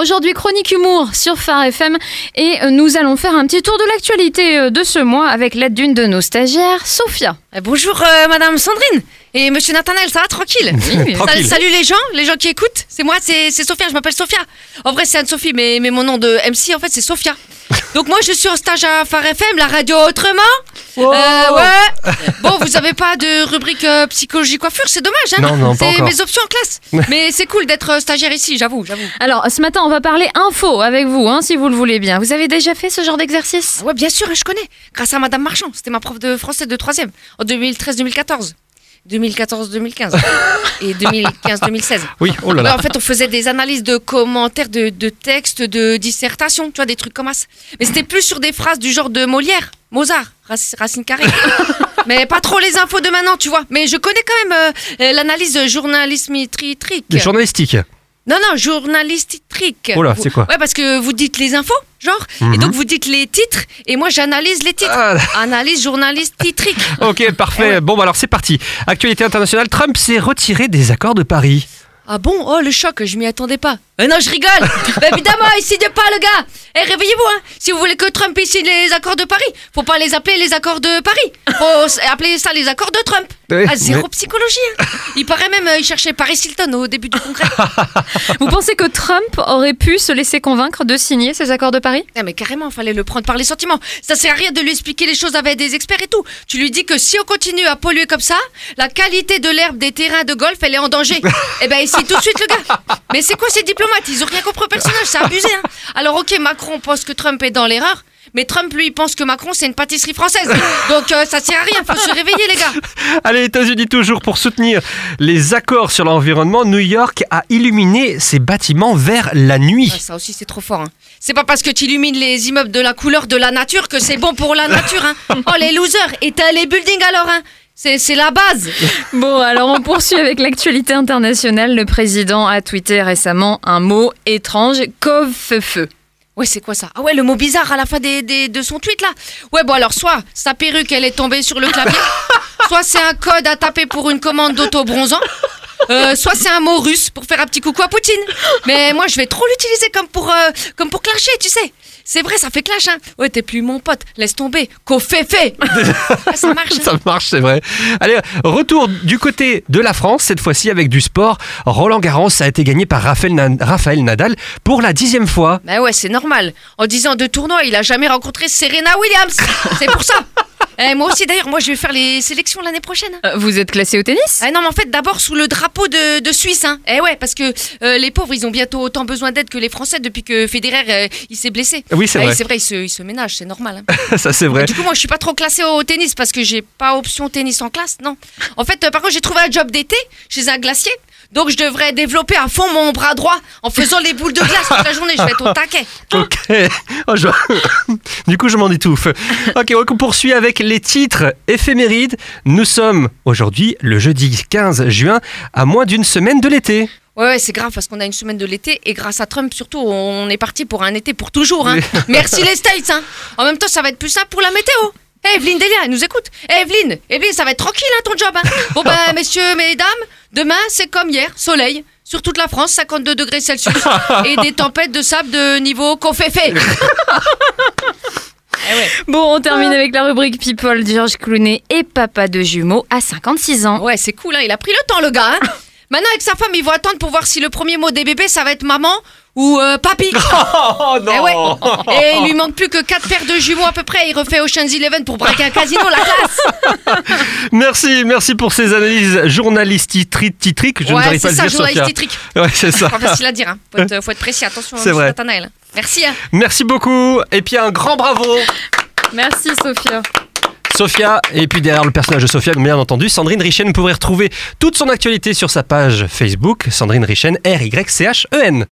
Aujourd'hui, chronique humour sur Phare FM et euh, nous allons faire un petit tour de l'actualité euh, de ce mois avec l'aide d'une de nos stagiaires, Sophia. Eh, Bonjour euh, Madame Sandrine et Monsieur Nathanaël, ça va tranquille oui. Tranquille. Salut les gens, les gens qui écoutent. C'est moi, c'est c'est Sophia, je m'appelle Sophia. En vrai c'est Anne-Sophie, mais, mais mon nom de MC en fait c'est Sophia. Donc moi je suis en stage à Phare FM, la radio autrement. Euh, ouais. Bon, vous avez pas de rubrique euh, psychologie coiffure, c'est dommage. Hein Non, non, pas c'est encore. mes options en classe. mais c'est cool d'être euh, stagiaire ici, j'avoue, j'avoue. Alors, ce matin, on va parler info avec vous, hein, si vous le voulez bien. Vous avez déjà fait ce genre d'exercice? Ah Ouais, bien sûr, je connais. Grâce à Madame Marchand, c'était ma prof de français de troisième en 2013-2014. 2014-2015 et 2015-2016. Oui, oh là là. en fait, on faisait des analyses de commentaires, de, de textes, de dissertations, tu vois, des trucs comme ça. Mais c'était plus sur des phrases du genre de Molière, Mozart, Rac- Racine Carré. Mais pas trop les infos de maintenant, tu vois. Mais je connais quand même euh, euh, l'analyse journalismitrique. Journalistique. Non, non, journalistique. Oh là, c'est quoi Ouais, parce que vous dites les infos, genre, et Mhm. donc vous dites les titres, et moi j'analyse les titres. Ah, Analyse journalistique. ok, parfait. Eh ouais. Bon, bah alors c'est parti. Actualité internationale, Trump s'est retiré des accords de Paris. Ah bon? Oh le choc, je m'y attendais pas. Euh, non, je rigole. Bah, évidemment, il signe pas le gars. Eh, réveillez-vous, hein. Si vous voulez que Trump signe les accords de Paris, faut pas les appeler les accords de Paris. Faut appeler ça les accords de Trump. Ah, zéro psychologie. hein. Il paraît même, euh, il cherchait Paris Hilton au début du congrès. Vous pensez que Trump aurait pu se laisser convaincre de signer ces accords de Paris? Ah, mais carrément, fallait le prendre par les sentiments. Ça sert à rien de lui expliquer les choses avec des experts et tout. Tu lui dis que si on continue à polluer comme ça, la qualité de l'herbe des terrains de golf, elle est en danger. eh ben, ici tout de suite le gars. Mais c'est quoi ces diplomates? Ils ont rien compris au personnage, c'est abusé. Hein Alors ok, Macron pense que Trump est dans l'erreur. Mais Trump, lui, pense que Macron, c'est une pâtisserie française. Donc euh, ça sert à rien, faut se réveiller, les gars. Allez, États-Unis toujours pour soutenir les accords sur l'environnement. New York a illuminé ses bâtiments vers la nuit. Ça aussi, c'est trop fort. Hein. C'est pas parce que tu illumines les immeubles de la couleur de la nature que c'est bon pour la nature. Hein. Oh, les losers Éteins les buildings alors. Hein. C'est c'est la base. Bon, alors on poursuit avec l'actualité internationale. Le président a tweeté récemment un mot étrange, cove-feu. Ouais, c'est quoi ça? Ah ouais, le mot bizarre à la fin des, des- de son tweet là. Ouais, bon alors soit sa perruque elle est tombée sur le clavier, soit c'est un code à taper pour une commande d'auto-bronzant, euh, soit c'est un mot russe pour faire un petit coucou à Poutine. Mais moi je vais trop l'utiliser comme pour euh, comme pour clasher, tu sais. C'est vrai, ça fait clash hein. Ouais, t'es plus mon pote, laisse tomber. Fait. Ah, ça marche. hein. Ça marche, c'est vrai. Allez, retour du côté de la France, cette fois-ci avec du sport. Roland Garros a été gagné par Raphaël, Na- Raphaël Nadal pour la dixième fois. Bah ouais, c'est normal. En disant deux tournois, il a jamais rencontré Serena Williams. C'est pour ça. Eh, moi aussi d'ailleurs, moi je vais faire les sélections l'année prochaine. Euh, Vous êtes classé au tennis? Ah non, mais en fait, d'abord sous le drapeau de, de Suisse. Hein. Eh ouais, parce que euh, les pauvres, ils ont bientôt autant besoin d'aide que les Français depuis que Federer, euh, il s'est blessé. Oui, c'est Ah, vrai. C'est vrai, il se, il se ménage, c'est normal. hein. Ça, c'est vrai. Du coup, moi, je suis pas trop classée au tennis parce que j'ai pas option tennis en classe, non. En fait, euh, par contre, j'ai trouvé un job d'été chez un glacier. Donc, je devrais développer à fond mon bras droit en faisant les boules de glace toute la journée. Je vais être au taquet. Ok. Oh, je- du coup, je m'en étouffe. Ok, on poursuit avec les titres éphémérides. Nous sommes aujourd'hui le jeudi 15 juin, à moins d'une semaine de l'été. Ouais, ouais, c'est grave parce qu'on a une semaine de l'été et grâce à Trump surtout, on est parti pour un été pour toujours. Hein. Merci les States. Hein. En même temps, ça va être plus simple pour la météo. Eh, Evelyne Delia, elle nous écoute. Eh, Evelyne, Evelyne, ça va être tranquille hein, ton job. Hein. Bon ben, messieurs, mesdames, demain c'est comme hier, soleil. Sur toute la France, 52 degrés Celsius et des tempêtes de sable de niveau qu'on fait fait. Eh ouais. Bon, on termine avec la rubrique People. George Clooney est papa de jumeaux à 56 ans. Ouais, c'est cool, hein. il a pris le temps, le gars. Hein. Maintenant, avec sa femme, ils vont attendre pour voir si le premier mot des bébés, ça va être maman ou euh, papy. Oh Eh ouais. Et il lui manque plus que 4 paires de jumeaux à peu près. Il refait Ocean's Eleven pour braquer un casino, la classe. Merci, merci pour ces analyses journalistiques. Je ouais, n'arrive pas c'est à le ça, dire. Ouais, c'est ça. Pas facile à dire. Hein. Faut, être, faut être précis. Attention, C'est monsieur vrai. Nathanaël. Merci. Hein. Merci beaucoup. Et puis un grand bravo. Merci Sophia. Sophia, et puis derrière le personnage de Sophia, bien entendu, Sandrine Richen. Vous pourrez retrouver toute son actualité sur sa page Facebook, Sandrine Richen, R-Y-C-H-E-N.